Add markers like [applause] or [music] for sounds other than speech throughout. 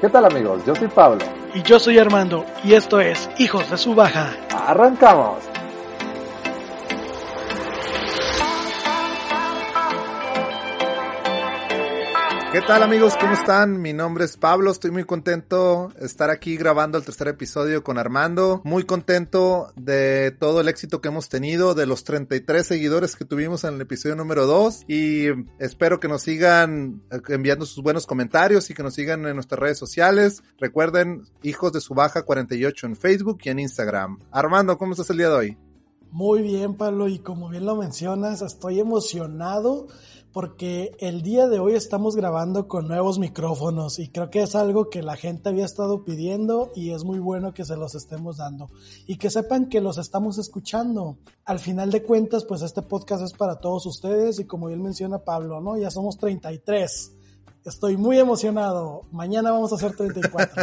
¿Qué tal amigos? Yo soy Pablo. Y yo soy Armando, y esto es Hijos de su Baja. ¡Arrancamos! ¿Qué tal amigos? ¿Cómo están? Mi nombre es Pablo, estoy muy contento de estar aquí grabando el tercer episodio con Armando. Muy contento de todo el éxito que hemos tenido, de los 33 seguidores que tuvimos en el episodio número 2 y espero que nos sigan enviando sus buenos comentarios y que nos sigan en nuestras redes sociales. Recuerden, Hijos de su Baja 48 en Facebook y en Instagram. Armando, ¿cómo estás el día de hoy? Muy bien, Pablo, y como bien lo mencionas, estoy emocionado porque el día de hoy estamos grabando con nuevos micrófonos y creo que es algo que la gente había estado pidiendo y es muy bueno que se los estemos dando y que sepan que los estamos escuchando. Al final de cuentas, pues este podcast es para todos ustedes y como bien menciona Pablo, ¿no? Ya somos 33. Estoy muy emocionado. Mañana vamos a hacer 34.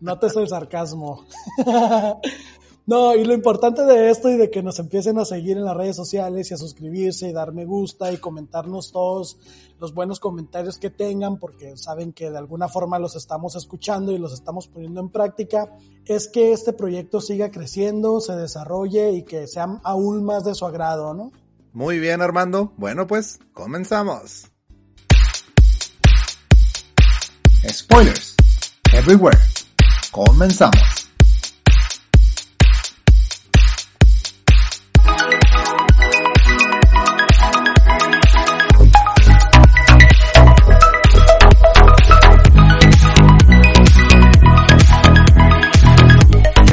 no te el sarcasmo. [laughs] No, y lo importante de esto y de que nos empiecen a seguir en las redes sociales y a suscribirse y dar me gusta y comentarnos todos los buenos comentarios que tengan, porque saben que de alguna forma los estamos escuchando y los estamos poniendo en práctica, es que este proyecto siga creciendo, se desarrolle y que sea aún más de su agrado, ¿no? Muy bien, Armando. Bueno, pues comenzamos. Spoilers. Everywhere. Comenzamos.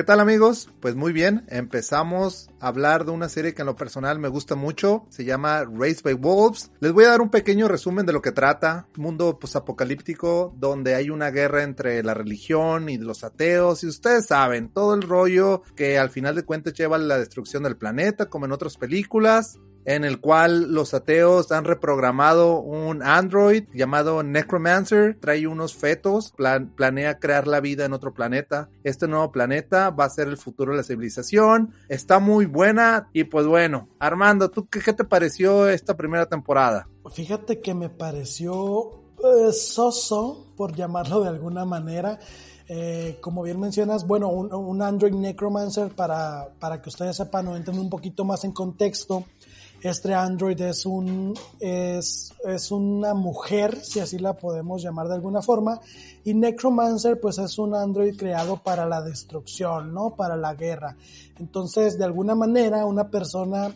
Tal amigos? Pues muy bien, empezamos a hablar de una serie que en lo personal me gusta mucho, se llama Race by Wolves. Les voy a dar un pequeño resumen de lo que trata, mundo apocalíptico donde hay una guerra entre la religión y los ateos y ustedes saben, todo el rollo que al final de cuentas lleva a la destrucción del planeta como en otras películas en el cual los ateos han reprogramado un android llamado Necromancer, trae unos fetos, planea crear la vida en otro planeta. Este nuevo planeta va a ser el futuro de la civilización, está muy buena y pues bueno, Armando, ¿tú qué, te pareció esta primera temporada? Fíjate que me pareció eh, soso, por llamarlo de alguna manera. Eh, como bien mencionas, bueno, un, Android Necromancer, para, para que ustedes sepan o entiendan un poquito más en contexto, este Android es un, es, es una mujer, si así la podemos llamar de alguna forma, y Necromancer pues es un Android creado para la destrucción, ¿no? Para la guerra. Entonces, de alguna manera, una persona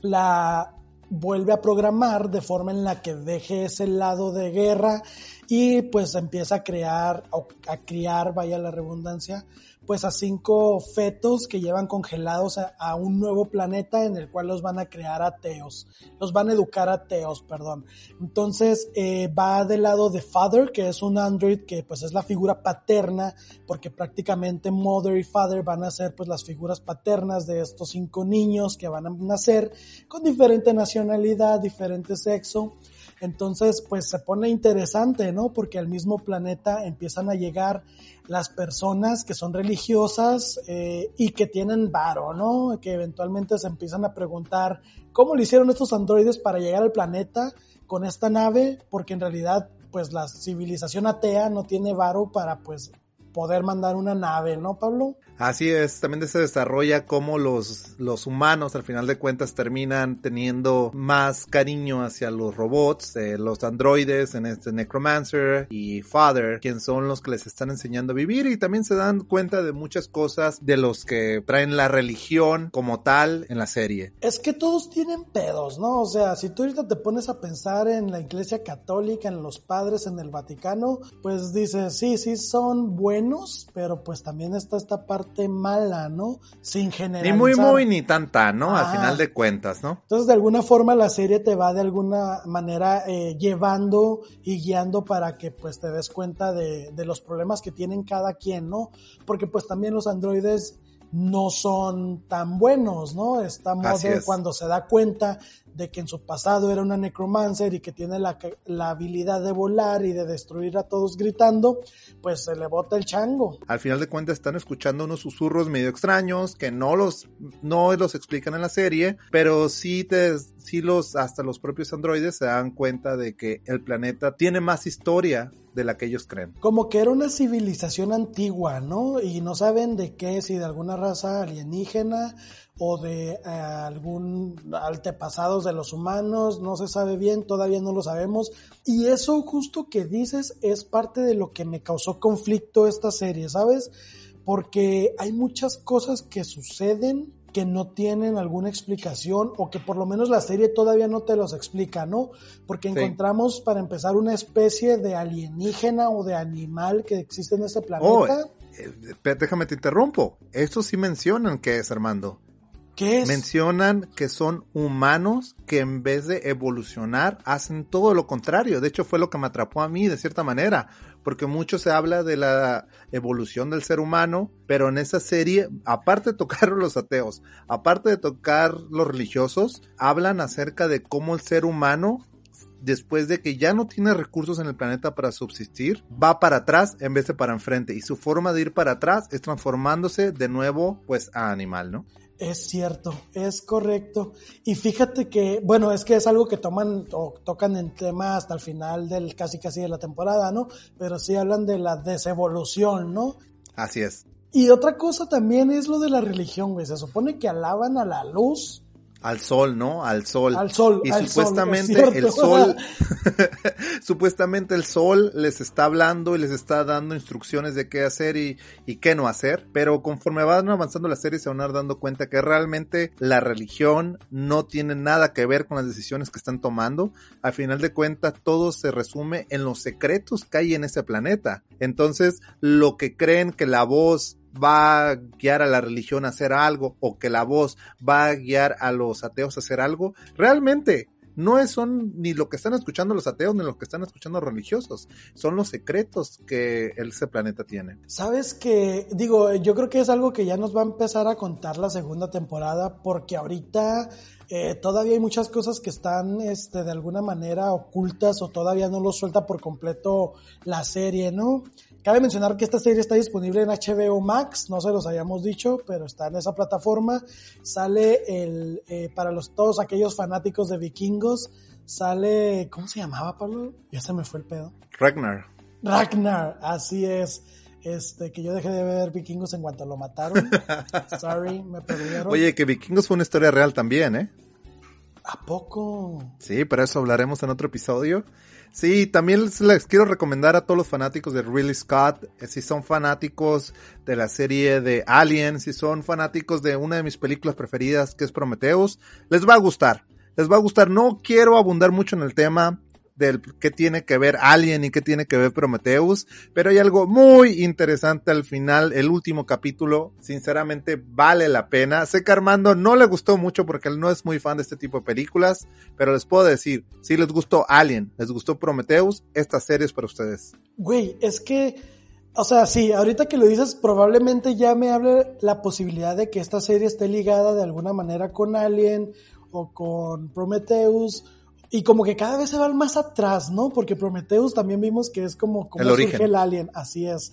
la vuelve a programar de forma en la que deje ese lado de guerra y pues empieza a crear o a criar, vaya la redundancia, pues a cinco fetos que llevan congelados a, un nuevo planeta en el cual los van a crear ateos, los van a educar ateos, perdón. Entonces eh, va del lado de Father, que es un android que pues es la figura paterna, porque prácticamente Mother y Father van a ser pues las figuras paternas de estos cinco niños que van a nacer con diferente nacionalidad, diferente sexo. Entonces, pues se pone interesante, ¿no? Porque al mismo planeta empiezan a llegar las personas que son religiosas eh, y que tienen varo, ¿no? Que eventualmente se empiezan a preguntar cómo lo hicieron estos androides para llegar al planeta con esta nave, porque en realidad, pues la civilización atea no tiene varo para, pues, poder mandar una nave, ¿no, Pablo? Así es, también se desarrolla cómo los, los humanos al final de cuentas terminan teniendo más cariño hacia los robots, eh, los androides en este Necromancer y Father, quien son los que les están enseñando a vivir y también se dan cuenta de muchas cosas de los que traen la religión como tal en la serie. Es que todos tienen pedos, ¿no? O sea, si tú ahorita te pones a pensar en la iglesia católica, en los padres, en el Vaticano, pues dices, sí, sí son buenos, pero pues también está esta parte mala, ¿no? Sin generalizar. Ni muy, muy, ni tanta, ¿no? Al final de cuentas, ¿no? Entonces, de alguna forma, la serie te va de alguna manera eh, llevando y guiando para que, pues, te des cuenta de, de los problemas que tienen cada quien, ¿no? Porque, pues, también los androides no son tan buenos, ¿no? Mother cuando se da cuenta de que en su pasado era una necromancer y que tiene la, la habilidad de volar y de destruir a todos gritando, pues se le bota el chango. Al final de cuentas están escuchando unos susurros medio extraños que no los, no los explican en la serie, pero sí te, sí los, hasta los propios androides se dan cuenta de que el planeta tiene más historia de la que ellos creen. Como que era una civilización antigua, ¿no? Y no saben de qué, si de alguna raza alienígena o de eh, algún antepasados de los humanos, no se sabe bien, todavía no lo sabemos. Y eso justo que dices es parte de lo que me causó conflicto esta serie, ¿sabes? Porque hay muchas cosas que suceden que no tienen alguna explicación o que por lo menos la serie todavía no te los explica, ¿no? Porque encontramos para empezar una especie de alienígena o de animal que existe en este planeta. Oh, eh, déjame te interrumpo. Esto sí mencionan que es, Armando. ¿Qué es? Mencionan que son humanos que en vez de evolucionar hacen todo lo contrario. De hecho fue lo que me atrapó a mí de cierta manera, porque mucho se habla de la evolución del ser humano, pero en esa serie, aparte de tocar los ateos, aparte de tocar los religiosos, hablan acerca de cómo el ser humano después de que ya no tiene recursos en el planeta para subsistir, va para atrás en vez de para enfrente. Y su forma de ir para atrás es transformándose de nuevo, pues, a animal, ¿no? Es cierto, es correcto. Y fíjate que, bueno, es que es algo que toman o tocan en tema hasta el final del casi casi de la temporada, ¿no? Pero sí hablan de la desevolución, ¿no? Así es. Y otra cosa también es lo de la religión, güey. Se supone que alaban a la luz al sol, ¿no? Al sol. Al sol. Y supuestamente el sol, [laughs] supuestamente el sol les está hablando y les está dando instrucciones de qué hacer y, y qué no hacer. Pero conforme van avanzando la serie se van a dando cuenta que realmente la religión no tiene nada que ver con las decisiones que están tomando. Al final de cuentas todo se resume en los secretos que hay en ese planeta. Entonces lo que creen que la voz va a guiar a la religión a hacer algo o que la voz va a guiar a los ateos a hacer algo, realmente no son ni lo que están escuchando los ateos ni lo que están escuchando los religiosos, son los secretos que ese planeta tiene. Sabes que, digo, yo creo que es algo que ya nos va a empezar a contar la segunda temporada porque ahorita eh, todavía hay muchas cosas que están este, de alguna manera ocultas o todavía no lo suelta por completo la serie, ¿no? Cabe mencionar que esta serie está disponible en HBO Max, no se los habíamos dicho, pero está en esa plataforma. Sale el, eh, para los, todos aquellos fanáticos de vikingos, sale, ¿cómo se llamaba, Pablo? Ya se me fue el pedo. Ragnar. Ragnar, así es. Este, que yo dejé de ver vikingos en cuanto lo mataron. [laughs] Sorry, me perdieron. Oye, que vikingos fue una historia real también, ¿eh? ¿A poco? Sí, pero eso hablaremos en otro episodio. Sí, también les, quiero recomendar a todos los fanáticos de Ridley Scott, eh, si son fanáticos de la serie de Alien, si son fanáticos de una de mis películas preferidas que es Prometheus, les va a gustar. Les va a gustar. No quiero abundar mucho en el tema, del qué tiene que ver Alien y qué tiene que ver Prometheus, pero hay algo muy interesante al final, el último capítulo, sinceramente vale la pena. Sé que Armando no le gustó mucho porque él no es muy fan de este tipo de películas, pero les puedo decir, si les gustó Alien, les gustó Prometheus, esta serie es para ustedes. Güey, es que, o sea, sí, ahorita que lo dices, probablemente ya me hable la posibilidad de que esta serie esté ligada de alguna manera con Alien o con Prometheus y como que cada vez se va más atrás, ¿no? Porque Prometheus también vimos que es como, como el surge el alien, así es.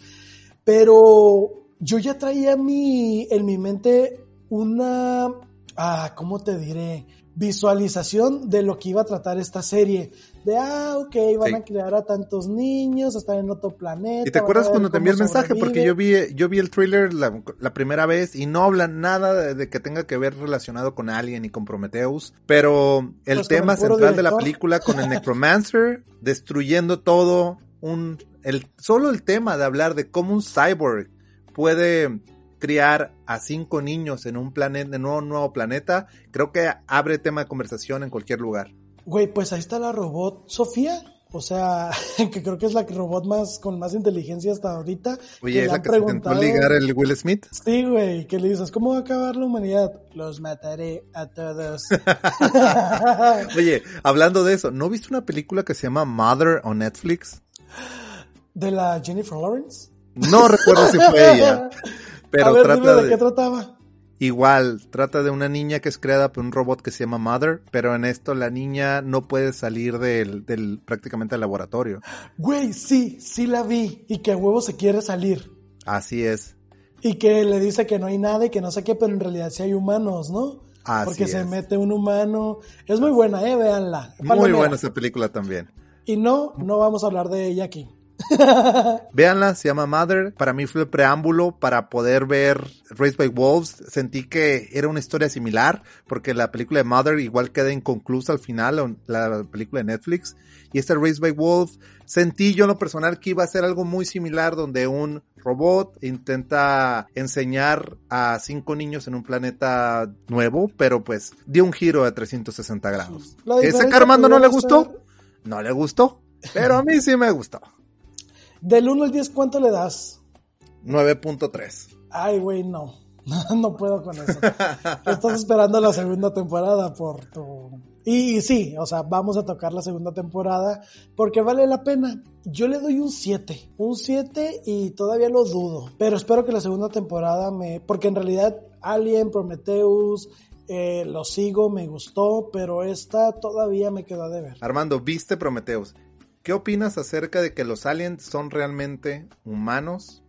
Pero yo ya traía mi, en mi mente una, ah, ¿cómo te diré? Visualización de lo que iba a tratar esta serie. De, ah, ok, van a crear a tantos niños, están en otro planeta. ¿Y te acuerdas cuando te envié el mensaje? Porque yo vi, yo vi el thriller la, la primera vez y no habla nada de, que tenga que ver relacionado con Alien y con Prometheus. Pero el pues tema central de la película con el Necromancer [laughs] destruyendo todo, un, el, solo el tema de hablar de cómo un cyborg puede criar a cinco niños en un planeta, en un nuevo planeta, creo que abre tema de conversación en cualquier lugar. Güey, pues ahí está la robot Sofía. O sea, [laughs] que creo que es la robot más con más inteligencia hasta ahorita. Oye, es la que se intentó ligar el Will Smith. Sí, güey, que le dices, ¿cómo va a acabar la humanidad? Los mataré a todos. [laughs] Oye, hablando de eso, ¿no viste una película que se llama Mother on Netflix? [gasps] ¿De la Jennifer Lawrence? No recuerdo si fue ella. [laughs] Pero a ver, trata dime de, de qué trataba. Igual, trata de una niña que es creada por un robot que se llama Mother, pero en esto la niña no puede salir del, del prácticamente del laboratorio. Güey, sí, sí la vi. Y que a huevo se quiere salir. Así es. Y que le dice que no hay nada y que no sé qué, pero en realidad sí hay humanos, ¿no? Así Porque se mete un humano. Es muy buena, eh, véanla. Muy buena esa película también. Y no, no vamos a hablar de ella aquí. [laughs] Véanla, se llama Mother. Para mí fue el preámbulo para poder ver Raised by Wolves. Sentí que era una historia similar, porque la película de Mother igual queda inconclusa al final, la película de Netflix. Y esta Raised by Wolves, sentí yo en lo personal que iba a ser algo muy similar, donde un robot intenta enseñar a cinco niños en un planeta nuevo, pero pues dio un giro de 360 grados. ¿Ese que Armando no le gustó? ser- No le gustó, pero a mí sí me gustó. Del 1 al 10, ¿cuánto le das? 9.3. Ay, güey, no. [laughs] No puedo con eso. Estás esperando la segunda temporada por tu... Y, y sí, o sea, vamos a tocar la segunda temporada porque vale la pena. Yo le doy un 7, un 7 y todavía lo dudo, pero espero que la segunda temporada me... Porque en realidad Alien, Prometheus, eh, lo sigo, me gustó, pero esta todavía me quedó de ver. Armando, viste Prometheus. ¿Qué opinas acerca de que los aliens son realmente humanos,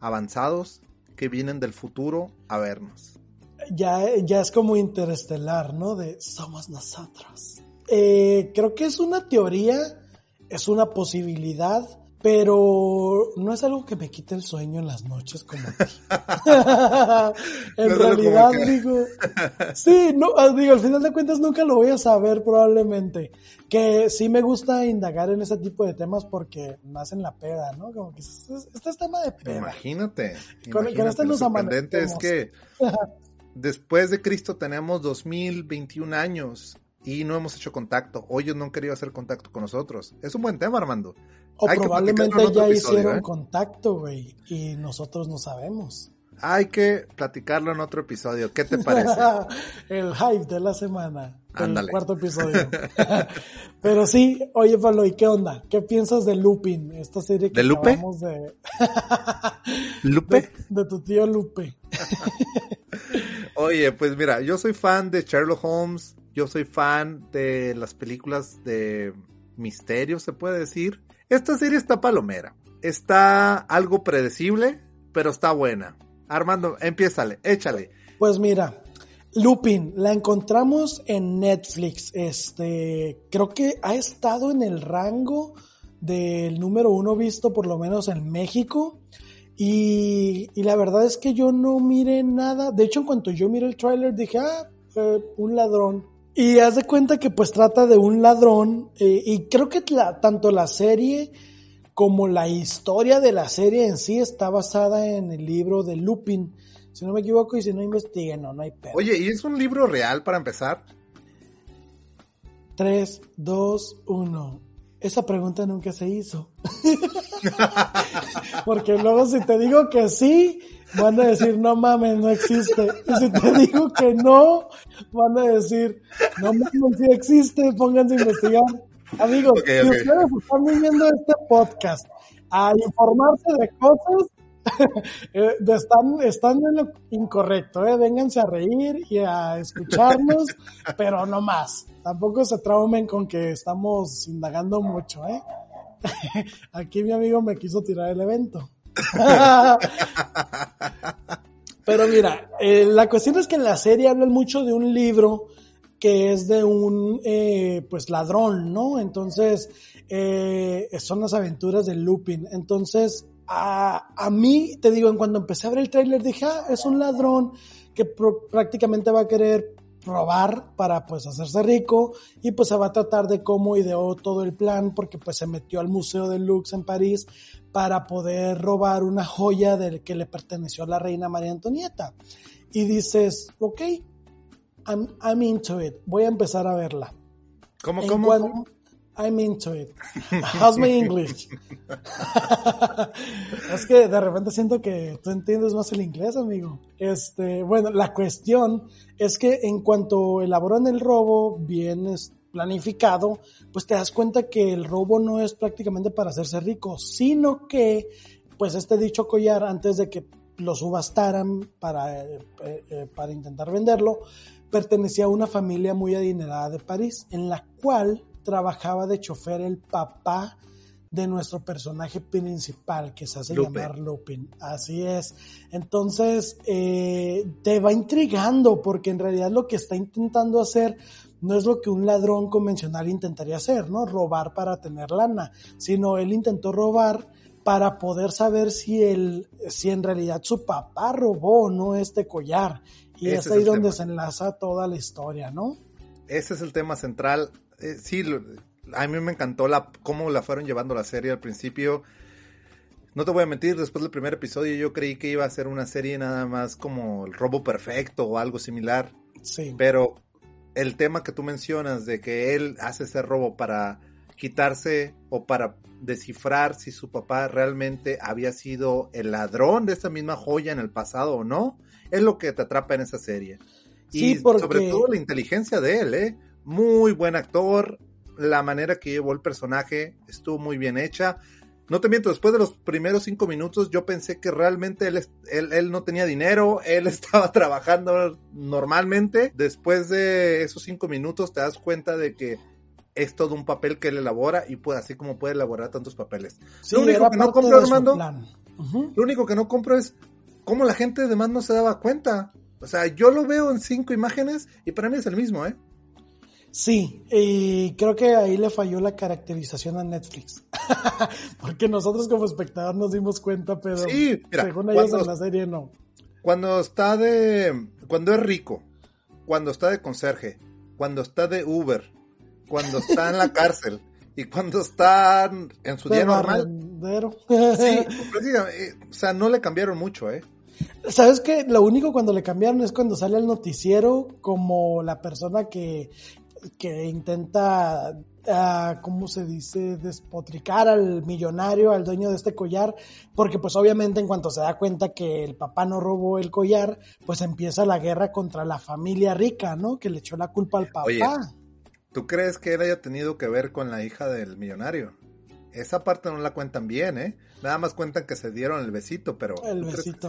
avanzados, que vienen del futuro a vernos? ya, ya es como interestelar, ¿no? De somos nosotros. Eh, creo que es una teoría, es una posibilidad, pero no es algo que me quite el sueño en las noches como a ti. [laughs] en No realidad digo, sí, no, ah, digo, al final de cuentas nunca lo voy a saber probablemente. Que sí me gusta indagar en ese tipo de temas porque me hacen la peda, ¿no? Como que este es- este tema de peda. Imagínate. Con- con imagínate, este lo nos sorprendente es que [laughs] después de Cristo tenemos 2021 años y no hemos hecho contacto. O ellos no han querido hacer contacto con nosotros. Es un buen tema, Armando. O Hay probablemente ya episodio, hicieron ¿eh? contacto, güey, y nosotros no sabemos. Hay que platicarlo en otro episodio. ¿Qué te parece? [laughs] El hype de la semana. El Ándale. cuarto episodio. [laughs] [laughs] Pero sí, oye Pablo, ¿y qué onda? ¿Qué piensas de Lupin? Esta serie que ¿De Lupe? de, Lupe. de, de tu tío Lupe. Oye, pues mira, yo soy fan de Sherlock Holmes, yo soy fan de las películas de misterio, se puede decir. Esta serie está palomera, está algo predecible, pero está buena. Armando, empiézale, échale. Pues mira, Lupin, la encontramos en Netflix. Este, creo que ha estado en el rango del número uno visto, por lo menos en México. Y, y la verdad es que yo no miré nada. De hecho, en cuanto yo miré el tráiler, dije, ah, eh, un ladrón. Y haz de cuenta que pues trata de un ladrón. eh, y creo que la- tanto la serie como la historia de la serie en sí está basada en el libro de Lupin. Si no me equivoco y si no investiguen, no, no hay pedo. Oye, ¿y es un libro real para empezar? 3, 2, 1. Esa pregunta nunca se hizo. [laughs] [laughs] Porque luego si te digo que sí, van a decir, no mames, no existe. Y si te digo que no, van a decir, no mames, sí existe, pónganse a investigar. Amigos, si ustedes están viendo este podcast a informarse de cosas, [laughs] eh, están, están en lo incorrecto, ¿eh? Vénganse a reír y a escucharnos, [laughs] pero no más. Tampoco se traumen con que estamos indagando mucho, ¿eh? [laughs] Aquí mi amigo me quiso tirar el evento. Pero mira, eh, la cuestión es que en la serie hablan mucho de un libro que es de un eh, pues ladrón, ¿no? Entonces, eh, son las aventuras de Lupin. Entonces, a, a mí, te digo, en cuando empecé a ver el tráiler dije, ah, es un ladrón que prácticamente va a querer robar para pues hacerse rico y pues se va a tratar de cómo ideó todo el plan porque pues se metió al Museo de Lux en París para poder robar una joya del que le perteneció a la reina María Antonieta. Y dices, ok, I'm, I'm into it, voy a empezar a verla. ¿Cómo, En cómo? cómo? I'm into it. [laughs] How's my English? [laughs] es que de repente siento que tú entiendes más el inglés, amigo. Este, bueno, la cuestión es que en cuanto elaboran el robo bien planificado, pues te das cuenta que el robo no es prácticamente para hacerse rico, sino que, pues este dicho collar, antes de que lo subastaran para, eh, eh, para intentar venderlo, pertenecía a una familia muy adinerada de París, en la cual trabajaba de chofer el papá de nuestro personaje principal, que se hace llamar Lupin. Así es. Entonces, eh, te va intrigando, porque en realidad lo que está intentando hacer no es lo que un ladrón convencional intentaría hacer, ¿no? Robar para tener lana, sino él intentó robar para poder saber si él, si en realidad su papá robó o no este collar. Y es ahí donde se enlaza toda la historia, ¿no? Ese es el tema central. Eh, sí, a mí me encantó la, cómo la fueron llevando la serie al principio. No te voy a mentir, después del primer episodio yo creí que iba a ser una serie nada más como el robo perfecto o algo similar. Sí. Pero el tema que tú mencionas de que él hace ese robo para quitarse o para descifrar si su papá realmente había sido el ladrón de esa misma joya en el pasado o no, es lo que te atrapa en esa serie. y sobre todo la inteligencia de él, ¿eh? Muy buen actor, la manera que llevó el personaje estuvo muy bien hecha. No te miento, después de los primeros cinco minutos yo pensé que realmente él, él, no tenía dinero, él [laughs] estaba trabajando normalmente. Después de esos cinco minutos te das cuenta de que es todo un papel que él elabora y puede, así como puede elaborar tantos papeles. lo único que no compro, Armando, lo único que no compro es cómo la gente de más no se daba cuenta. O sea, yo lo veo en cinco imágenes y para mí es el mismo, ¿eh? Sí, y creo que ahí le falló la caracterización a Netflix. [laughs] Porque nosotros como espectador nos dimos cuenta, pero según ellos en la serie no. Cuando está de. Cuando es rico, cuando está de conserje, cuando está de Uber, cuando está en la [laughs] cárcel y cuando está en su día normal. Sí, [laughs] eh, o sea, no le cambiaron mucho, ¿eh? ¿Sabes qué? Lo único cuando le cambiaron es cuando sale el noticiero como la persona que que intenta, uh, ¿cómo se dice?, despotricar al millonario, al dueño de este collar, porque pues obviamente en cuanto se da cuenta que el papá no robó el collar, pues empieza la guerra contra la familia rica, ¿no? Que le echó la culpa al papá. Oye, ¿tú crees que él haya tenido que ver con la hija del millonario? Esa parte no la cuentan bien, ¿eh? Nada más cuentan que se dieron el besito, pero... El besito.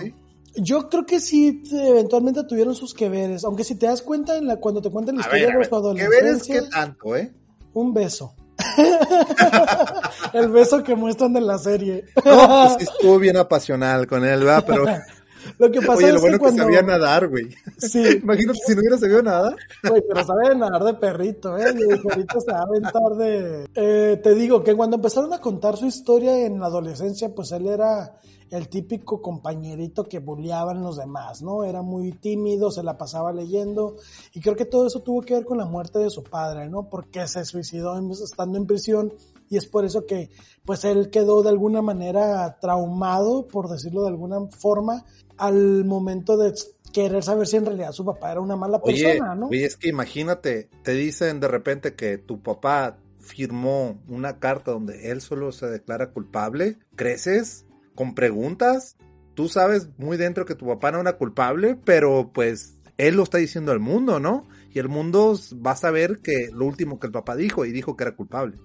Yo creo que sí, eventualmente tuvieron sus que veres, aunque si te das cuenta en la, cuando te cuentan la historia de su adolescencia. ¿Qué tanto, eh? Un beso. [laughs] el beso que muestran en la serie. no, pues estuvo bien apasional con él, ¿verdad? Pero [laughs] lo que pasa Oye, lo es bueno que, cuando... sabía nadar, güey. Sí. Imagínate si no hubiera sabido nadar. Güey, pero sabe nadar de perrito, ¿eh? El perrito se va a aventar de... Eh, te digo que cuando empezaron a contar su historia en la adolescencia, pues él era el típico compañerito que bulleaban los demás, ¿no? Era muy tímido, se la pasaba leyendo y creo que todo eso tuvo que ver con la muerte de su padre, ¿no? Porque se suicidó estando en prisión y es por eso que pues él quedó de alguna manera traumado, por decirlo de alguna forma, al momento de querer saber si en realidad su papá era una mala persona, ¿no? Oye, es que imagínate, te dicen de repente que tu papá firmó una carta donde él solo se declara culpable, creces con preguntas. Tú sabes muy dentro que tu papá no era culpable, pero pues él lo está diciendo al mundo, ¿no? Y el mundo va a saber que lo último que el papá dijo y dijo que era culpable.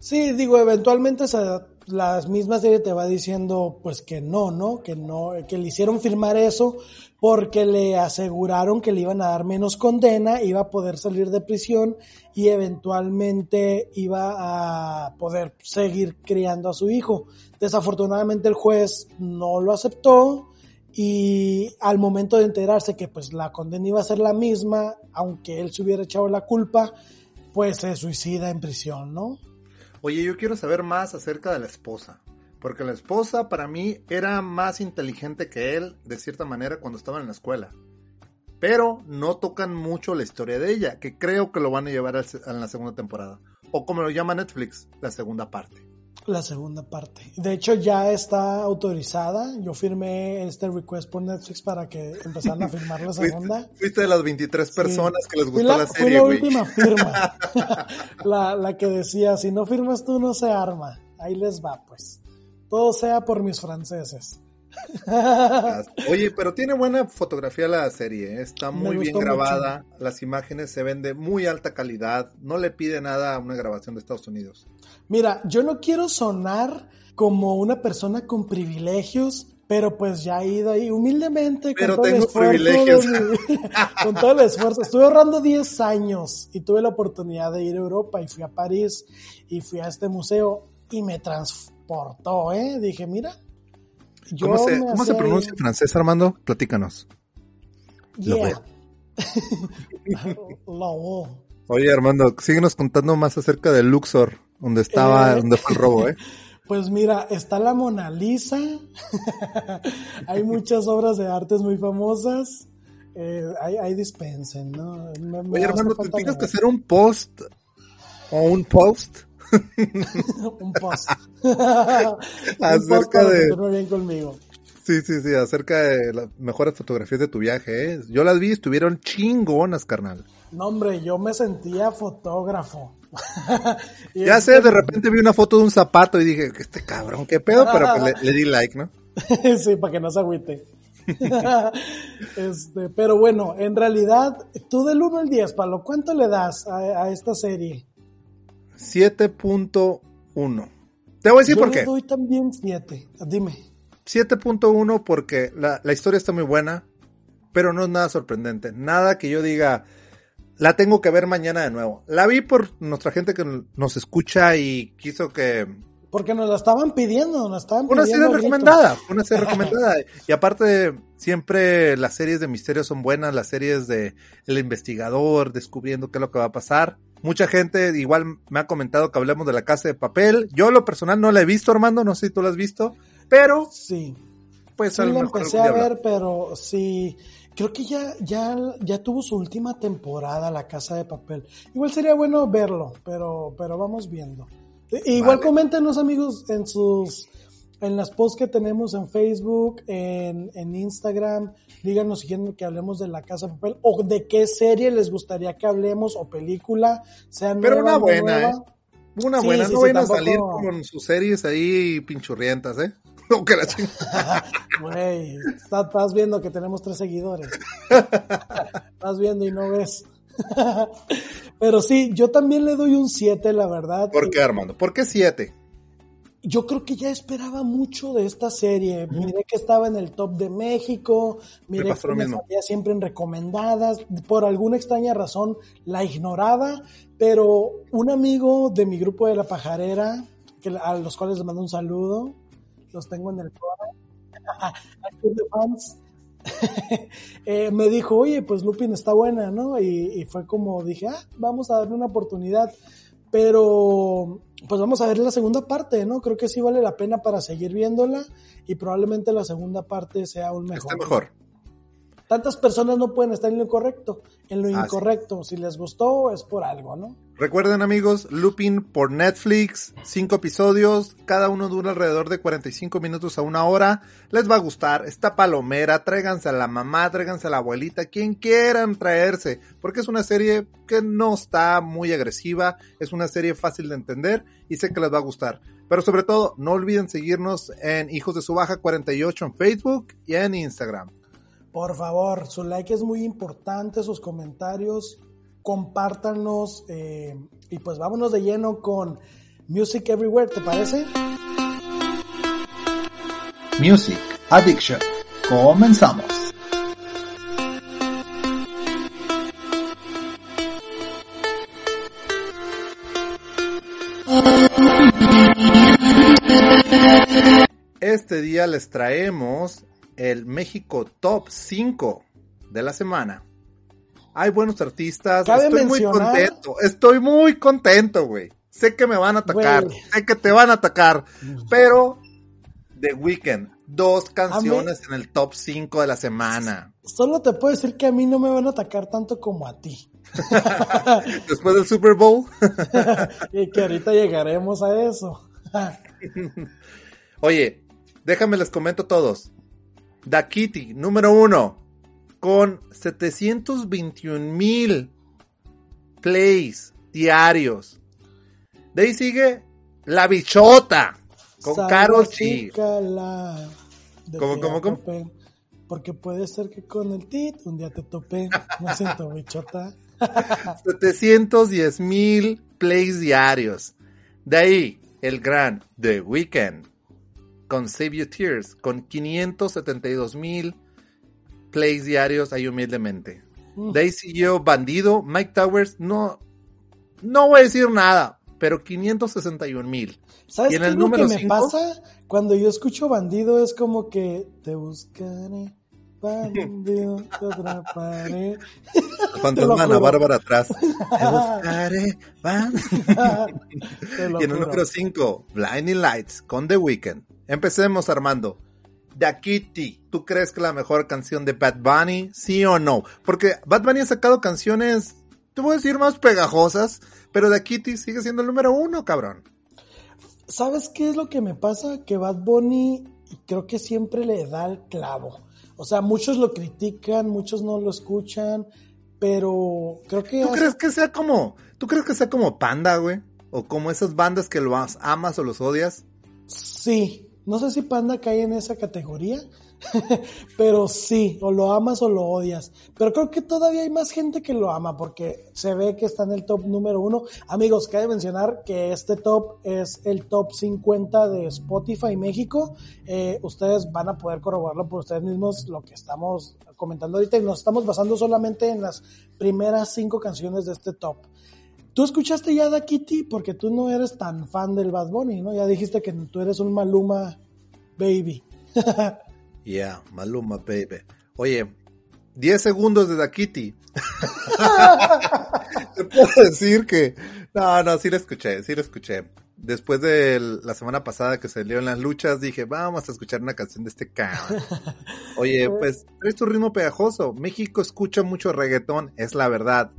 Sí, digo, eventualmente la misma serie te va diciendo pues que no, ¿no? Que no, que le hicieron firmar eso porque le aseguraron que le iban a dar menos condena, iba a poder salir de prisión y eventualmente iba a poder seguir criando a su hijo. Desafortunadamente el juez no lo aceptó y al momento de enterarse que pues la condena iba a ser la misma, aunque él se hubiera echado la culpa, pues se suicida en prisión, ¿no? Oye, yo quiero saber más acerca de la esposa. Porque la esposa para mí era más inteligente que él, de cierta manera, cuando estaba en la escuela. Pero no tocan mucho la historia de ella, que creo que lo van a llevar a la segunda temporada. O como lo llama Netflix, la segunda parte la segunda parte. De hecho, ya está autorizada. Yo firmé este request por Netflix para que empezaran a firmar la [laughs] segunda. Fuiste, de las 23 personas que les gustó la, serie, Fue la última firma. [laughs] [laughs] la, la que decía, si no firmas tú, no se arma. Ahí les va, pues. Todo sea por mis franceses. Oye, pero tiene buena fotografía la serie, ¿eh? está muy bien grabada, las imágenes se ven de muy alta calidad, no le pide nada a una grabación de Estados Unidos. Mira, yo no quiero sonar como una persona con privilegios, pero pues ya he ido ahí humildemente Pero con todo el tengo esfuerzo. de privilegios. mi- [laughs] [laughs] con todo el esfuerzo. Estuve ahorrando 10 años y tuve la oportunidad de ir a Europa y fui a París y fui a este museo y me transportó, ¿eh? Dije, mira. ¿Cómo se, cómo se pronuncia en francés, Armando? Platícanos. Yeah. [laughs] Oye, Armando, síguenos contando más acerca de Luxor, donde estaba, Eh. donde fue el robo, ¿eh? [laughs] Pues mira, está la Mona Lisa, [laughs] hay muchas obras de artes muy famosas, eh, hay, hay dispensen, ¿no? Me- me Oye, Armando, te tienes que hacer un post o un post [laughs] [laughs] un post. Acerca un post para de- sentirme bien conmigo. Sí, sí, sí, acerca de las mejores fotografías de tu viaje, ¿eh? Yo las vi, estuvieron chingonas, carnal. No, hombre, yo me sentía fotógrafo. [laughs] Ya sé, que- de repente vi una foto de un zapato y dije, este cabrón, qué pedo, pero pues le, le di like, ¿no? sí, para que no se agüite. este, pero bueno, en realidad, tú del 1 al 10, Pablo, ¿cuánto le das a, a esta serie? 7.1. Te voy a decir Yo por qué. doy también 7. Dime. 7.1 porque la, la historia está muy buena, pero no es nada sorprendente. Nada que yo diga, la tengo que ver mañana de nuevo. La vi por nuestra gente que nos escucha y quiso que... Porque nos la estaban pidiendo, nos estaban Una pidiendo. serie a gritos. recomendada, una serie [laughs] recomendada. Y aparte, siempre las series de misterio son buenas, las series de el investigador descubriendo qué es lo que va a pasar. Mucha gente igual me ha comentado que hablemos de la casa de papel. Yo lo personal no la he visto, Armando, no sé si tú la has visto, pero Sí. pues Sí a lo la mejor empecé a hablar. ver, pero sí, creo que ya, ya, ya tuvo su última temporada La Casa de Papel. Igual sería bueno verlo, pero, pero vamos viendo. I- Igual Vale. coméntenos amigos en sus, en las posts que tenemos en Facebook, en, en Instagram, díganos si quieren que hablemos de La Casa de Papel o de qué serie les gustaría que hablemos o película, sea Pero nueva, una buena, nueva. ¿eh? Una Sí, buena, sí, no sí, vayan a tampoco- salir con sus series ahí pinchurrientas, ¿eh? [laughs] No, que la. [laughs] Güey, está- estás viendo que tenemos tres seguidores. [laughs] Estás viendo y no ves. Pero sí, yo también le doy un 7, la verdad. ¿Por qué, Armando? ¿Por qué siete? Yo creo que ya esperaba mucho de esta serie. Miré que estaba en el top de México, miré que me salía siempre en recomendadas. Por alguna extraña razón la ignoraba, pero un amigo de mi grupo de La Pajarera, que, a los cuales les mando un saludo, los tengo en el [laughs] club de fans, [laughs] eh, me dijo, oye, pues Lupin está buena, ¿no? Y, y fue como dije, ah, vamos a darle una oportunidad. Pero, pues vamos a ver la segunda parte, ¿no? Creo que sí vale la pena para seguir viéndola y probablemente la segunda parte sea aún mejor. Está mejor. Tantas personas no pueden estar en lo correcto, en lo Ah, sí. incorrecto. Si les gustó, es por algo, ¿no? Recuerden amigos, Lupin por Netflix, cinco episodios, cada uno dura alrededor de 45 minutos a una hora. Les va a gustar, está palomera, tráiganse a la mamá, tráiganse a la abuelita, quien quieran traerse, porque es una serie que no está muy agresiva, es una serie fácil de entender y sé que les va a gustar. Pero sobre todo, no olviden seguirnos en Hijos de su Baja 48 en Facebook y en Instagram. Por favor, su like es muy importante, sus comentarios, compártanos eh, y pues vámonos de lleno con Music Everywhere, ¿te parece? Music Addiction. Comenzamos. Este día les traemos el México Top 5 de la semana. Hay buenos artistas, estoy muy contento, estoy muy contento, güey. Sé que me van a atacar, sé que te van a atacar, pero The Weeknd, dos canciones en el top 5 de la semana. Solo te puedo decir que a mí no me van a atacar tanto como a ti. [laughs] Después del Super Bowl, [laughs] y que ahorita llegaremos a eso. [laughs] Oye, déjame les comento todos. Da Kitty, número uno, con 721 mil plays diarios. De ahí sigue La Bichota, con Karol G. ¿Cómo, cómo, cómo? tope. Porque puede ser que con el tit un día te topé. [laughs] No siento, bichota. [laughs] [laughs] 710 mil plays diarios. De ahí, el gran The Weeknd, con Save Your Tears, con 572 mil plays diarios ahí humildemente. Mm. De ahí siguió Bandido, Mike Towers, no, no voy a decir nada, pero 561 mil. ¿Sabes Y en qué el es lo que me cinco- pasa? Cuando yo escucho bandido es como que te buscaré, bandido, te atraparé. Fantasma [laughs] Ana juro. Bárbara atrás. [laughs] Te buscaré, van. [laughs] Te Y en el número 5, Blinding Lights con The Weeknd. Empecemos, Armando. The Kitty, ¿tú crees que la mejor canción de Bad Bunny? ¿Sí o no? Porque Bad Bunny ha sacado canciones, te voy a decir, más pegajosas, pero The Kitty sigue siendo el número uno, cabrón. ¿Sabes qué es lo que me pasa? Que Bad Bunny creo que siempre le da el clavo. O sea, muchos lo critican, muchos no lo escuchan, pero creo que... ¿Tú crees que sea como, tú crees que sea como Panda, güey? O como esas bandas que lo amas o los odias. Sí, no sé si Panda cae en esa categoría, [laughs] pero sí, o lo amas o lo odias. Pero creo que todavía hay más gente que lo ama porque se ve que está en el top número uno. Amigos, cabe mencionar que este top es el top 50 de Spotify México. Eh, ustedes van a poder corroborarlo por ustedes mismos lo que estamos comentando ahorita y nos estamos basando solamente en las primeras cinco canciones de este top. ¿Tú escuchaste ya Da Kitty? Porque tú no eres tan fan del Bad Bunny, ¿no? Ya dijiste que tú eres un Maluma baby. [laughs] Yeah, Maluma, baby. Oye, 10 segundos de The Kitty. [laughs] Te puedo decir que. No, no, sí lo escuché, sí lo escuché. Después de la semana pasada que salió en las luchas, dije, vamos a escuchar una canción de este cabrón. [laughs] Oye, pues, es tu ritmo pegajoso. México escucha mucho reggaetón, es la verdad.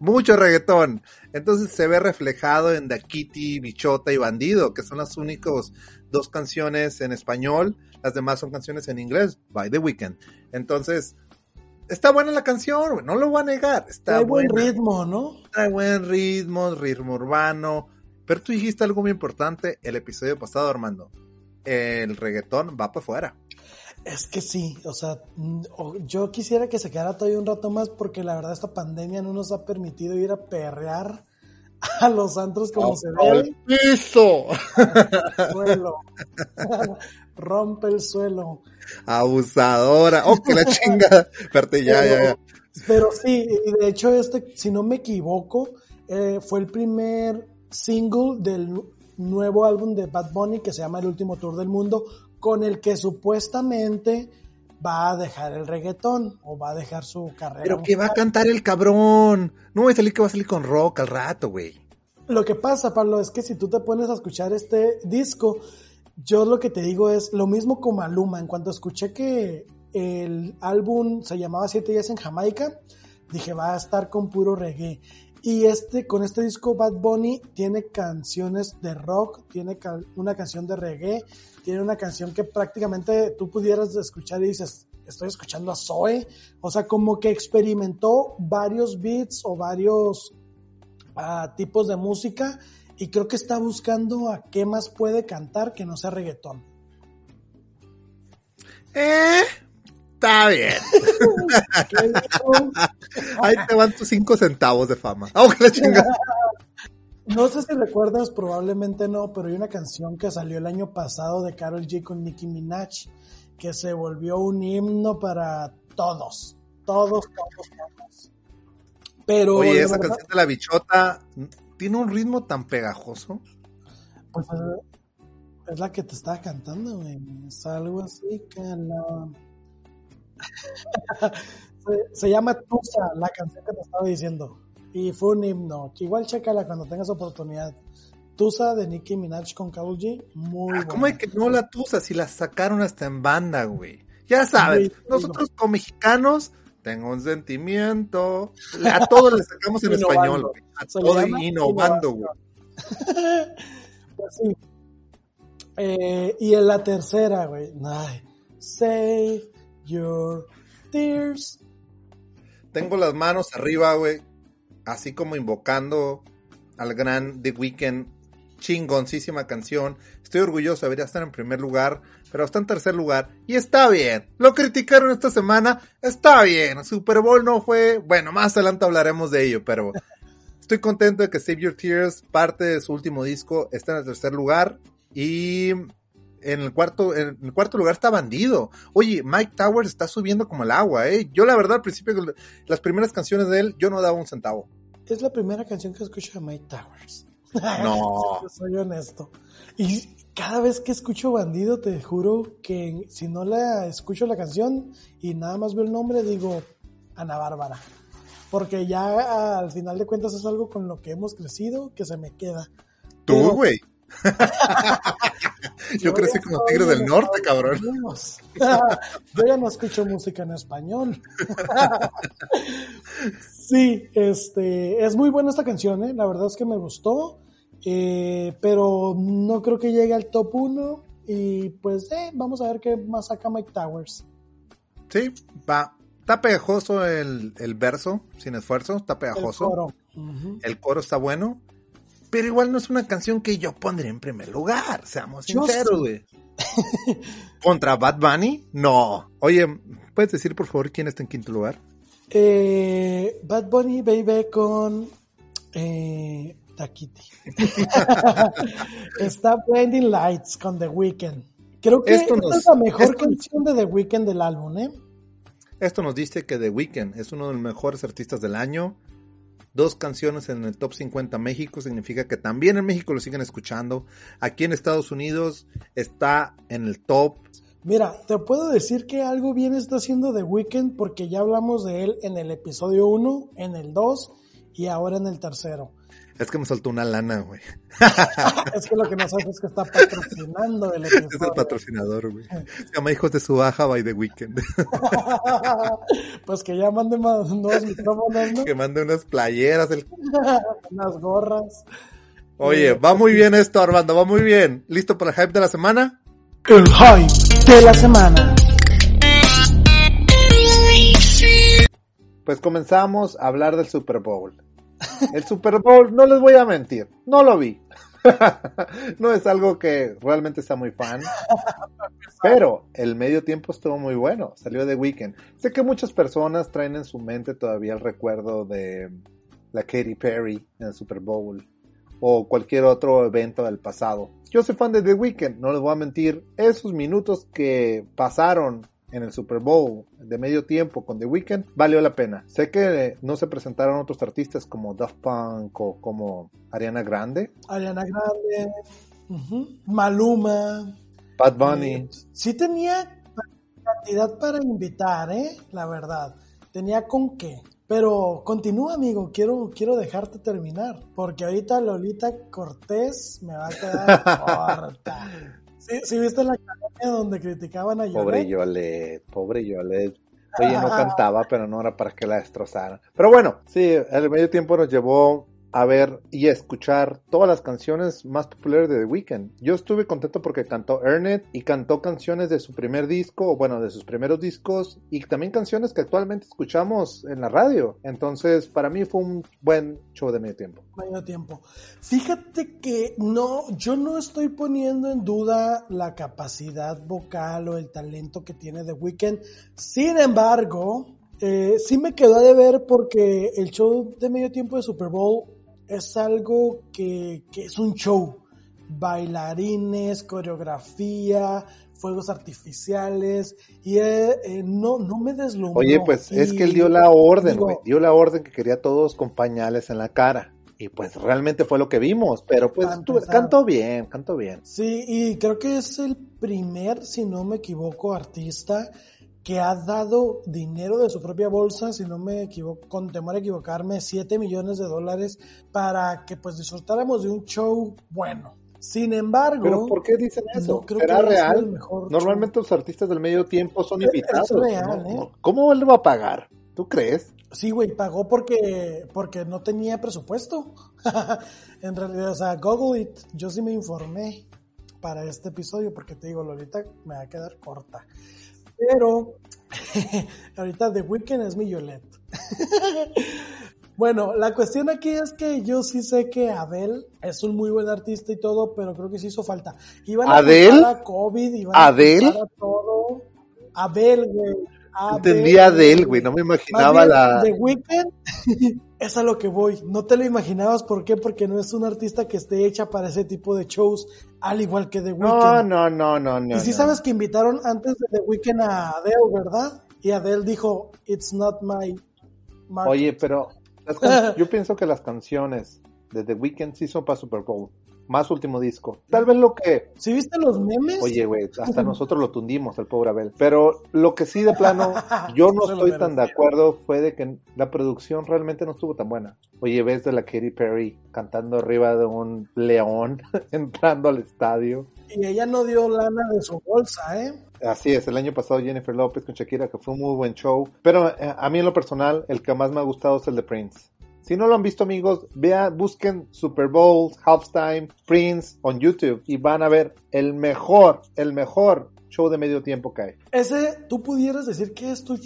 Mucho reggaetón. Entonces se ve reflejado en The Kitty, Bichota y Bandido, que son las únicas dos canciones en español. Las demás son canciones en inglés, by The Weeknd. Entonces, está buena la canción, no lo voy a negar. Está Trae buen ritmo, ¿no? Trae buen ritmo, ritmo urbano. Pero tú dijiste algo muy importante el episodio pasado, Armando. El reggaetón va para afuera. Es que sí, o sea, yo quisiera que se quedara todavía un rato más porque la verdad esta pandemia no nos ha permitido ir a perrear a los antros como se debe. ¡Piso! Suelo. [laughs] Rompe el suelo. Abusadora. ¡Oh, que la [laughs] chingada! Espérate, ya, ya, ya. Pero sí, y de hecho este, si no me equivoco, eh, fue el primer single del nu- nuevo álbum de Bad Bunny que se llama El Último Tour del Mundo, con el que supuestamente va a dejar el reggaetón o va a dejar su carrera. Pero que va a cantar el cabrón. No voy a salir que va a salir con rock al rato, güey. Lo que pasa, Pablo, es que si tú te pones a escuchar este disco, yo lo que te digo es lo mismo con Maluma. En cuanto escuché que el álbum se llamaba Siete días en Jamaica, dije va a estar con puro reggae. Y este, con este disco Bad Bunny tiene canciones de rock, tiene una canción de reggae, tiene una canción que prácticamente tú pudieras escuchar y dices, estoy escuchando a Zoe. O sea, como que experimentó varios beats o varios a tipos de música y creo que está buscando a qué más puede cantar que no sea reggaetón. Eh, está bien. [laughs] Ahí te van tus cinco centavos de fama. ¡Oh, la chingada! No sé si recuerdas, probablemente no, pero hay una canción que salió el año pasado de Carol G con Nicki Minaj que se volvió un himno para todos, todos, todos, todos. Pero Oye, la esa verdad, canción de la bichota tiene un ritmo tan pegajoso. pues, es la que te estaba cantando, güey. Es algo así que no. [laughs] se, se llama Tusa, la canción que te estaba diciendo. Y fue un himno. Igual chécala cuando tengas oportunidad. Tusa de Nicki Minaj con Karol G. Muy Ah, ¿Cómo buena. que no la tusa si la sacaron hasta en banda, güey? Ya sabes, Sí, nosotros como mexicanos tengo un sentimiento. A todo le sacamos en Innovando. español, güey. A Se le todo llama innovando, güey. [laughs] Pues sí. Eh, y en la tercera, güey. ay, Save your tears. Tengo las manos arriba, güey. Así como invocando al gran The Weeknd. Chingoncísima canción. Estoy orgulloso, debería estar en primer lugar, pero está en tercer lugar. Y está bien. Lo criticaron esta semana. Está bien. Super Bowl no fue. Bueno, más adelante hablaremos de ello, pero estoy contento de que Save Your Tears, parte de su último disco, está en el tercer lugar. Y en el cuarto, en el cuarto lugar está Bandido. Oye, Mike Towers está subiendo como el agua, ¿eh? Yo la verdad al principio, las primeras canciones de él, yo no daba un centavo. Es la primera canción que escucho de Mike Towers. [laughs] No. [laughs] soy honesto. Y cada vez que escucho Bandido, te juro que si no la escucho la canción y nada más veo el nombre, digo Ana Bárbara. Porque ya al final de cuentas es algo con lo que hemos crecido que se me queda. Tú, güey. [laughs] [laughs] Yo, crecí como Tigre del Norte, cabrón. [laughs] Yo ya no escucho música en español. [laughs] sí, este, es muy buena esta canción, ¿eh? la verdad es que me gustó, eh, pero no creo que llegue al top 1 y pues eh, vamos a ver qué más saca Mike Towers. Sí, va. Está pegajoso el, verso, sin esfuerzo, está pegajoso. El coro. el coro está bueno pero igual no es una canción que yo pondría en primer lugar, seamos sinceros, güey. [laughs] ¿Contra Bad Bunny? No. Oye, ¿puedes decir por favor quién está en quinto lugar? Eh, Bad Bunny, baby, con eh, Takiti. [laughs] está Blinding Lights con The Weeknd. Creo que esta es la mejor canción de The Weeknd del álbum, ¿eh? Esto nos dice que The Weeknd es uno de los mejores artistas del año dos canciones en el top 50 México, significa que también en México lo siguen escuchando. Aquí en Estados Unidos está en el top. Mira, te puedo decir que algo bien está haciendo The Weeknd porque ya hablamos de él en el episodio 1, en el 2 y ahora en el tercero. Es que me soltó una lana, güey. [laughs] es que lo que no sabes es que está patrocinando el episodio. Es el patrocinador, güey. Se llama Hijos de su baja by the weekend. [laughs] pues que ya mande más nuevos micrófonos, ¿no? Que mande unas playeras. El... [laughs] unas gorras. Oye, eh, va muy bien esto, Armando, va muy bien. ¿Listo para el hype de la semana? El hype de la semana. Pues comenzamos a hablar del Super Bowl. El Super Bowl, no les voy a mentir, no lo vi. [laughs] no es algo que realmente está muy fan. [laughs] Pero el medio tiempo estuvo muy bueno. Salió de Weekend. Sé que muchas personas traen en su mente todavía el recuerdo de la Katy Perry en el Super Bowl o cualquier otro evento del pasado. Yo soy fan de The Weeknd, no les voy a mentir. Esos minutos que pasaron en el Super Bowl de medio tiempo con The Weeknd, valió la pena. Sé que no se presentaron otros artistas como Daft Punk o como Ariana Grande. Ariana Grande, Maluma. Bad Bunny. Eh, sí tenía cantidad para invitar, ¿eh? La verdad. Tenía con qué. Pero continúa, amigo, quiero, quiero dejarte terminar, porque ahorita Lolita Cortés me va a quedar [laughs] corta. ¿Sí, viste la campaña donde criticaban a Yolet? Pobre Yolet, pobre Yolet. Oye, no cantaba, pero no era para que la destrozaran. Pero bueno, sí, el medio tiempo nos llevó a ver y escuchar todas las canciones más populares de The Weeknd. Yo estuve contento porque cantó Earn y cantó canciones de su primer disco, o bueno, de sus primeros discos, y también canciones que actualmente escuchamos en la radio. Entonces, para mí fue un buen show de medio tiempo. Medio tiempo. Fíjate que no, yo no estoy poniendo en duda la capacidad vocal o el talento que tiene The Weeknd. Sin embargo, eh, sí me quedó de ver porque el show de medio tiempo de Super Bowl es algo que, es un show. Bailarines, coreografía, fuegos artificiales y eh, eh, no, no me deslumbró. Oye, pues es que él dio la orden, dio la orden que quería todos con pañales en la cara. Y pues realmente fue lo que vimos, pero pues tú, cantó bien, cantó bien. Sí, y creo que es el primer, si no me equivoco, artista que ha dado dinero de su propia bolsa, si no me equivoco, con temor a equivocarme, 7 millones de dólares para que pues disfrutáramos de un show bueno. Sin embargo, ¿pero por qué dicen eso? creo ¿Será real? Normalmente los artistas del medio tiempo son invitados. Es real, ¿eh? ¿Cómo él va a pagar? ¿Tú crees? Sí, güey, pagó porque, porque no tenía presupuesto. [laughs] en realidad, o sea, Google It, yo sí me informé para este episodio porque te digo, Lolita me va a quedar corta. Pero [laughs] ahorita The Weeknd es mi Yolette. [laughs] bueno, la cuestión aquí es que yo sí sé que Abel es un muy buen artista y todo, pero creo que sí hizo falta. Iban a ¿Adel? a COVID, iban ¿Adel? a todo. Abel, güey. Entendía Adel, güey, no me imaginaba la... The Weeknd [laughs] Es a lo que voy. No te lo imaginabas, ¿por qué? Porque no es un artista que esté hecha para ese tipo de shows, al igual que The Weeknd. No, no, no, no, no. y sí no. sabes que invitaron antes de The Weeknd a Adele, ¿verdad? Y Adele dijo, it's not my market. Oye, pero [laughs] yo pienso que las canciones de The Weeknd sí son para Super Bowl. Más último disco. Tal vez lo que ¿Sí viste los memes? Oye, güey, hasta [laughs] nosotros lo tundimos al pobre Abel. Pero lo que sí de plano, [laughs] yo no estoy tan de acuerdo fue de que la producción realmente no estuvo tan buena. Oye, ves de la Katy Perry cantando arriba de un león, [laughs] entrando al estadio. Y ella no dio lana de su bolsa, ¿eh? Así es, el año pasado Jennifer López con Shakira, que fue un muy buen show. Pero eh, a mí en lo personal, el que más me ha gustado es el de Prince. Si no lo han visto, amigos, vean, busquen Super Bowl, Halftime, Prince on YouTube y van a ver el mejor, el mejor show de medio tiempo que hay. Ese, ¿tú pudieras decir que es tu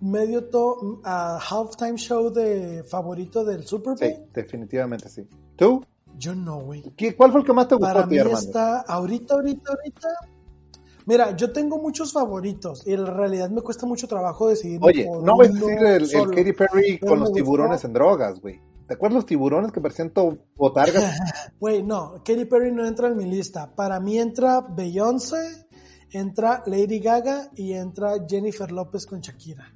medio to a halftime show de favorito del Super Bowl? Sí, definitivamente sí. ¿Tú? Yo no, güey. ¿Qué- ¿Cuál fue el que más te gustó Para a ti, mí está ahorita, ahorita, ahorita. Mira, yo tengo muchos favoritos y en realidad me cuesta mucho trabajo decidir. Oye, no voy a decir el. Katy Perry con los gustó. tiburones en drogas, güey. ¿Te acuerdas los tiburones que parecían to- botargas? [laughs] Güey, no, Katy Perry no entra en mi lista. Para mí entra Beyoncé, entra Lady Gaga y entra Jennifer López con Shakira.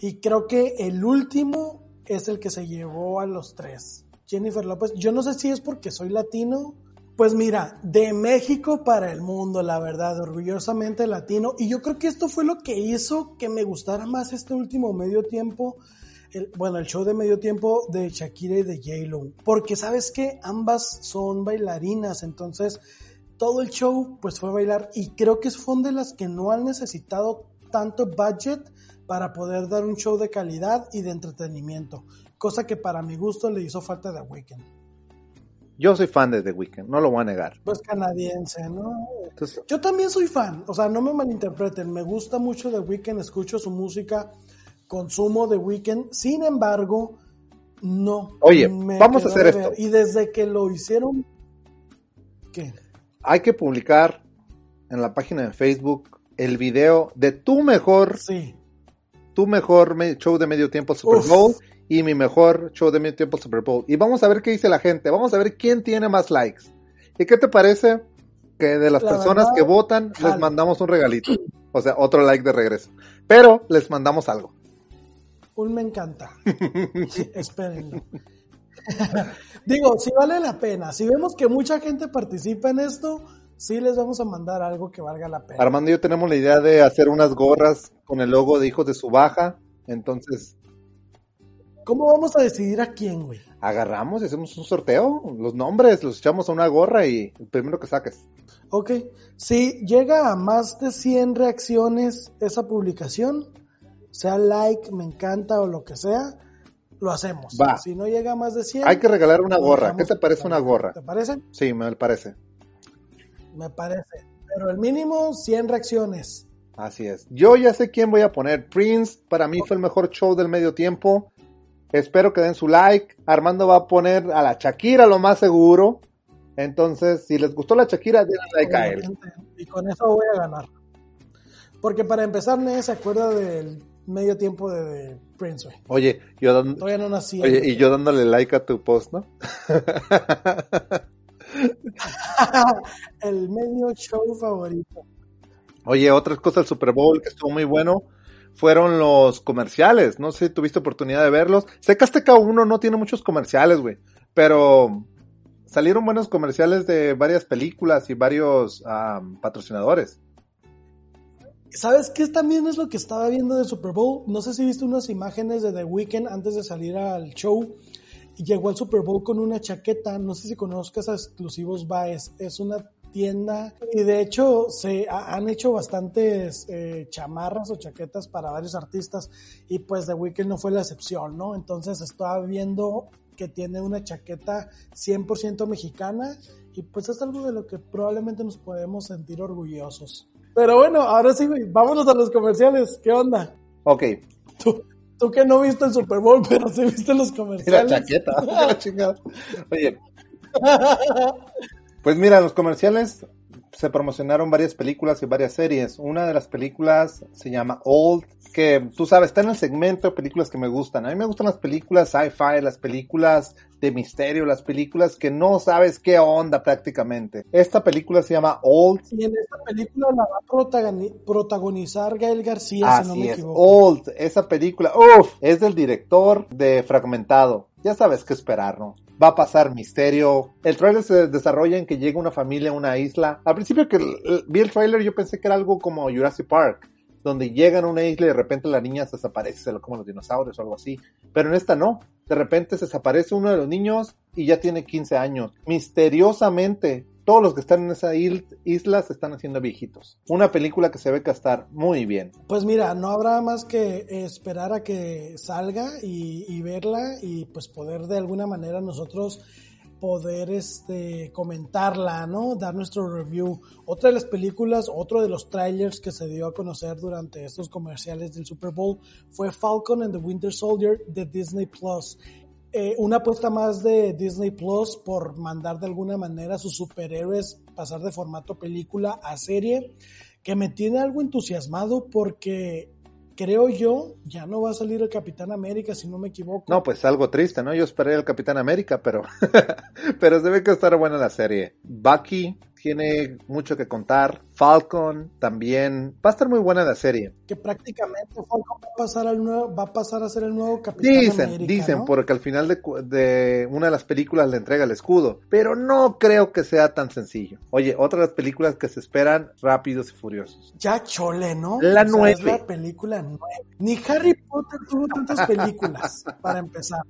Y creo que el último es el que se llevó a los tres. Jennifer López, yo no sé si es porque soy latino. Pues mira, de México para el mundo, la verdad, orgullosamente latino. Y yo creo que esto fue lo que hizo que me gustara más este último medio tiempo el- bueno, el show de medio tiempo de Shakira y de J-Lo. Porque sabes que ambas son bailarinas, entonces todo el show pues fue bailar y creo que son de las que no han necesitado tanto budget para poder dar un show de calidad y de entretenimiento, cosa que para mi gusto le hizo falta de Weekend. Yo soy fan de The Weeknd, no lo voy a negar. Pues canadiense, ¿no? Entonces, Yo también soy fan, o sea, no me malinterpreten, me gusta mucho The Weeknd, escucho su música, consumo The Weeknd, sin embargo, no. Oye, me vamos a hacer esto. Y desde que lo hicieron, ¿qué? hay que publicar en la página de Facebook el video de tu mejor, Sí, tu mejor me- show de medio tiempo Super Uf. Bowl y mi mejor show de medio tiempo Super Bowl. Y vamos a ver qué dice la gente, vamos a ver quién tiene más likes. ¿Y qué te parece que de las La personas verdad, que votan les mandamos un regalito? O sea, otro like de regreso. Pero les mandamos algo. un me encanta. Sí, espérenlo. [laughs] Digo, si vale la pena, si vemos que mucha gente participa en esto, sí les vamos a mandar algo que valga la pena. Armando y yo tenemos la idea de hacer unas gorras con el logo de Hijos de su Baja. Entonces, ¿Cómo vamos a decidir a quién, güey? agarramos y hacemos un sorteo. Los nombres los echamos a una gorra y el primero que saques. Ok, si llega a más de 100 reacciones esa publicación, sea like, me encanta o lo que sea, lo hacemos. Va. Si no llega a más de 100, Hay que regalar una gorra. ¿Qué te parece una gorra? ¿Te parece? Sí, me parece. Me parece. Pero el mínimo 100 reacciones. Así es. Yo ya sé quién voy a poner. Prince, para mí fue el mejor show del medio tiempo. Espero que den su like. Armando va a poner a la Shakira, lo más seguro. Entonces, si les gustó la Shakira, denle like a él. Y con eso voy a ganar. Porque para empezar, nadie se acuerda del medio tiempo de, de Prince. Oye, yo dan- Todavía no nací. oye, y yo dándole like a tu post, ¿no? [laughs] [laughs] el medio show favorito. Oye, otras cosas del Super Bowl que estuvo muy bueno fueron los comerciales. No sé si tuviste oportunidad de verlos. Sé que Azteca 1 no tiene muchos comerciales, güey. Pero salieron buenos comerciales de varias películas y varios patrocinadores. ¿Sabes qué también es lo que estaba viendo de Super Bowl? No sé si viste unas imágenes de The Weeknd antes de salir al show. Llegó al Super Bowl con una chaqueta. No sé si conozcas a Exclusivos Baez. Es una tienda y de hecho se ha- han hecho bastantes eh, chamarras o chaquetas para varios artistas y pues The Weeknd no fue la excepción, ¿no? Entonces estaba viendo que tiene una chaqueta 100% mexicana y pues es algo de lo que probablemente nos podemos sentir orgullosos. Pero bueno, ahora sí, vámonos a los comerciales. ¿Qué onda? Ok, Tú, tú que no viste el Super Bowl, [laughs] pero sí viste los la comerciales. chaqueta. [laughs] la chingada. Oye, pues mira, los comerciales se promocionaron varias películas y varias series. Una de las películas se llama Old, que tú sabes, está en el segmento de películas que me gustan. A mí me gustan las películas sci-fi, las películas de misterio, las películas que no sabes qué onda prácticamente. Esta película se llama Old. Y en esta película la va a protagonizar Gael García, si no me equivoco. Old, esa película, uff, es del director de Fragmentado. Ya sabes qué esperar, ¿no? va a pasar misterio. El trailer se desarrolla en que llega una familia a una isla. Al principio que vi el trailer yo pensé que era algo como Jurassic Park, donde llegan a una isla y de repente la niña se desaparece, como los dinosaurios o algo así. Pero en esta no. De repente se desaparece uno de los niños y ya tiene 15 años. Misteriosamente todos los que están en esa isla se están haciendo viejitos. Una película que se ve que estar muy bien. Pues mira, no habrá más que esperar a que salga y, verla y pues poder de alguna manera nosotros poder este comentarla, ¿no? Dar nuestro review. Otra de las películas, otro de los trailers que se dio a conocer durante estos comerciales del Super Bowl fue Falcon and the Winter Soldier de Disney Plus. Eh, una apuesta más de Disney Plus por mandar de alguna manera a sus superhéroes pasar de formato película a serie, que me tiene algo entusiasmado porque creo yo, ya no va a salir el Capitán América, si no me equivoco. No, pues algo triste, ¿no? Yo esperé el Capitán América, pero, [laughs] pero se ve que estará buena la serie. Bucky tiene mucho que contar. Falcon también. Va a estar muy buena la serie. Que prácticamente Falcon va a pasar, al nuevo, va a, pasar a ser el nuevo Capitán dicen, América. Dicen, porque al final de, de, una de las películas le entrega el escudo. Pero no creo que sea tan sencillo. Oye, otra de las películas que se esperan, Rápidos y Furiosos. Ya chole, ¿no? La nueve. la película nueve. Ni Harry Potter tuvo tantas películas, [laughs] para empezar.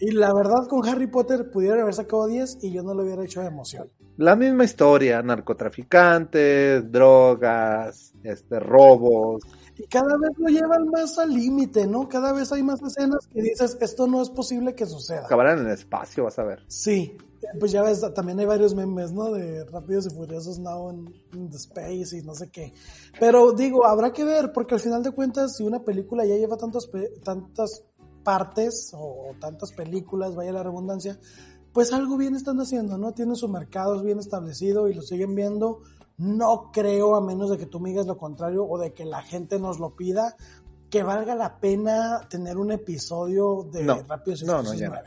Y la verdad, con Harry Potter pudiera haber sacado 10 y yo no lo hubiera hecho de emoción. La misma historia, narcotraficantes, drogas, este, robos. Y cada vez lo llevan más al límite, ¿no? Cada vez hay más escenas que dices, esto no es posible que suceda. Acabarán en el espacio, vas a ver. Sí, pues ya ves, también hay varios memes, ¿no? De Rápidos y Furiosos Now en, the Space y no sé qué. Pero digo, habrá que ver, porque al final de cuentas, si una película ya lleva tantas, tantas partes o tantas películas, vaya la redundancia, pues algo bien están haciendo, ¿no? Tienen su mercado bien establecido y lo siguen viendo. No creo, a menos de que tú me digas lo contrario o de que la gente nos lo pida, que valga la pena tener un episodio de no, Rápidos y no, no, ya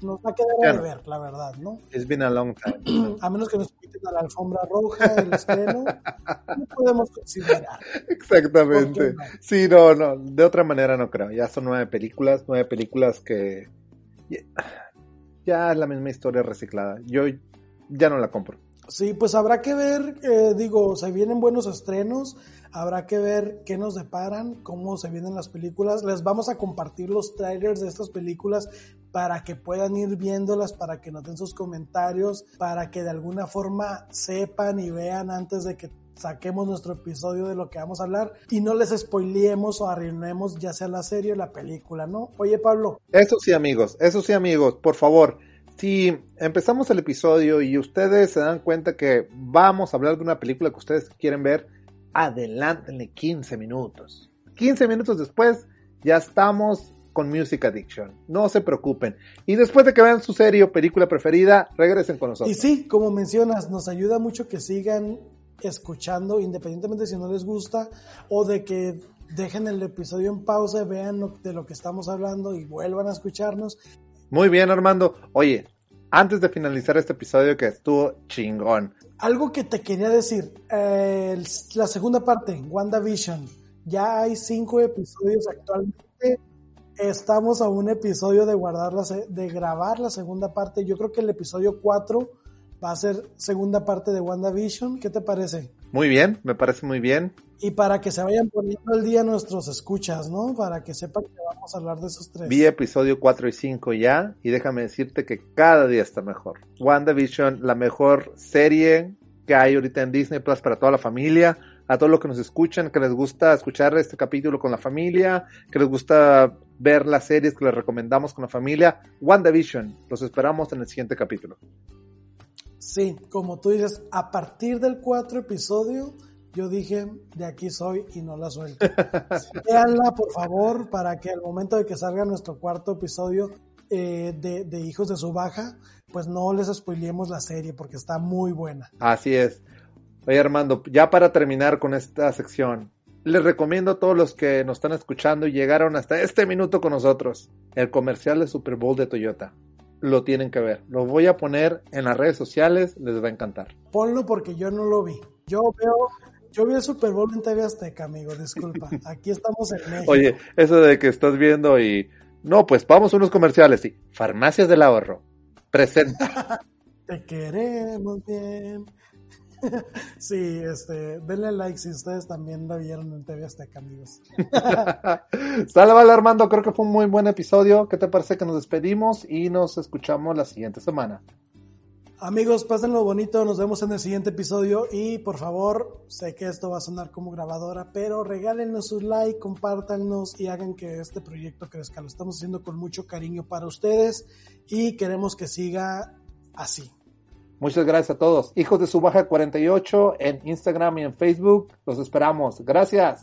Nos va a quedar de ver, la verdad, ¿no? Es bien a long time. [clears throat] a menos que nos quiten a la alfombra roja el estreno, no podemos considerar. Exactamente. Sí, no, no, de otra manera no creo. Ya son nueve películas, nueve películas que ya es la misma historia reciclada. Yo ya no la compro. Sí, pues habrá que ver, eh, digo, se vienen buenos estrenos, habrá que ver qué nos deparan, cómo se vienen las películas. Les vamos a compartir los trailers de estas películas para que puedan ir viéndolas, para que noten sus comentarios, para que de alguna forma sepan y vean antes de que saquemos nuestro episodio de lo que vamos a hablar y no les spoileemos o arruinemos ya sea la serie o la película, ¿no? Oye, Pablo. Eso sí, amigos, eso sí, amigos, por favor. Si empezamos el episodio y ustedes se dan cuenta que vamos a hablar de una película que ustedes quieren ver, adelántenle 15 minutos. 15 minutos después ya estamos con Music Addiction. No se preocupen. Y después de que vean su serie o película preferida, regresen con nosotros. Y sí, como mencionas, nos ayuda mucho que sigan escuchando, independientemente si no les gusta o de que dejen el episodio en pausa, vean de lo que estamos hablando y vuelvan a escucharnos. Muy bien, Armando. Oye, antes de finalizar este episodio que estuvo chingón. Algo que te quería decir, eh, la segunda parte, WandaVision. Ya hay cinco episodios actualmente. Estamos a un episodio de guardar de grabar la segunda parte. Yo creo que el episodio 4 va a ser segunda parte de WandaVision. ¿Qué te parece? Muy bien, me parece muy bien. Y para que se vayan poniendo al día nuestros escuchas, ¿no? Para que sepan que vamos a hablar de esos tres. Vi episodio 4 y 5 ya, y déjame decirte que cada día está mejor. WandaVision, la mejor serie que hay ahorita en Disney Plus para toda la familia. A todos los que nos escuchan, que les gusta escuchar este capítulo con la familia, que les gusta ver las series que les recomendamos con la familia. WandaVision, los esperamos en el siguiente capítulo. Sí, como tú dices, a partir del cuatro episodio, yo dije, de aquí soy y no la suelto. [laughs] Véanla, por favor, para que al momento de que salga nuestro cuarto episodio eh, de, de, Hijos de su Baja, pues no les spoilemos la serie porque está muy buena. Así es. Oye Armando, ya para terminar con esta sección, les recomiendo a todos los que nos están escuchando y llegaron hasta este minuto con nosotros, el comercial de Super Bowl de Toyota. Lo tienen que ver. Lo voy a poner en las redes sociales, les va a encantar. Ponlo porque yo no lo vi. Yo veo, yo vi el Super Bowl en TV Azteca, amigo, disculpa. [laughs] Aquí estamos en México. Oye, eso de que estás viendo y... No, pues vamos a unos comerciales, sí. Farmacias del Ahorro. Presenta. [laughs] Te queremos bien. [laughs] Sí, este, denle like si ustedes también la vieron en TV Azteca, amigos. [laughs] Sale, vale, Armando, creo que fue un muy buen episodio. ¿Qué te parece que nos despedimos y nos escuchamos la siguiente semana? Amigos, pásenlo bonito, nos vemos en el siguiente episodio y por favor, sé que esto va a sonar como grabadora, pero regálenos su like, compártanos y hagan que este proyecto crezca. Lo estamos haciendo con mucho cariño para ustedes y queremos que siga así. Muchas gracias a todos. Hijos de su baja 48 en Instagram y en Facebook. Los esperamos. Gracias.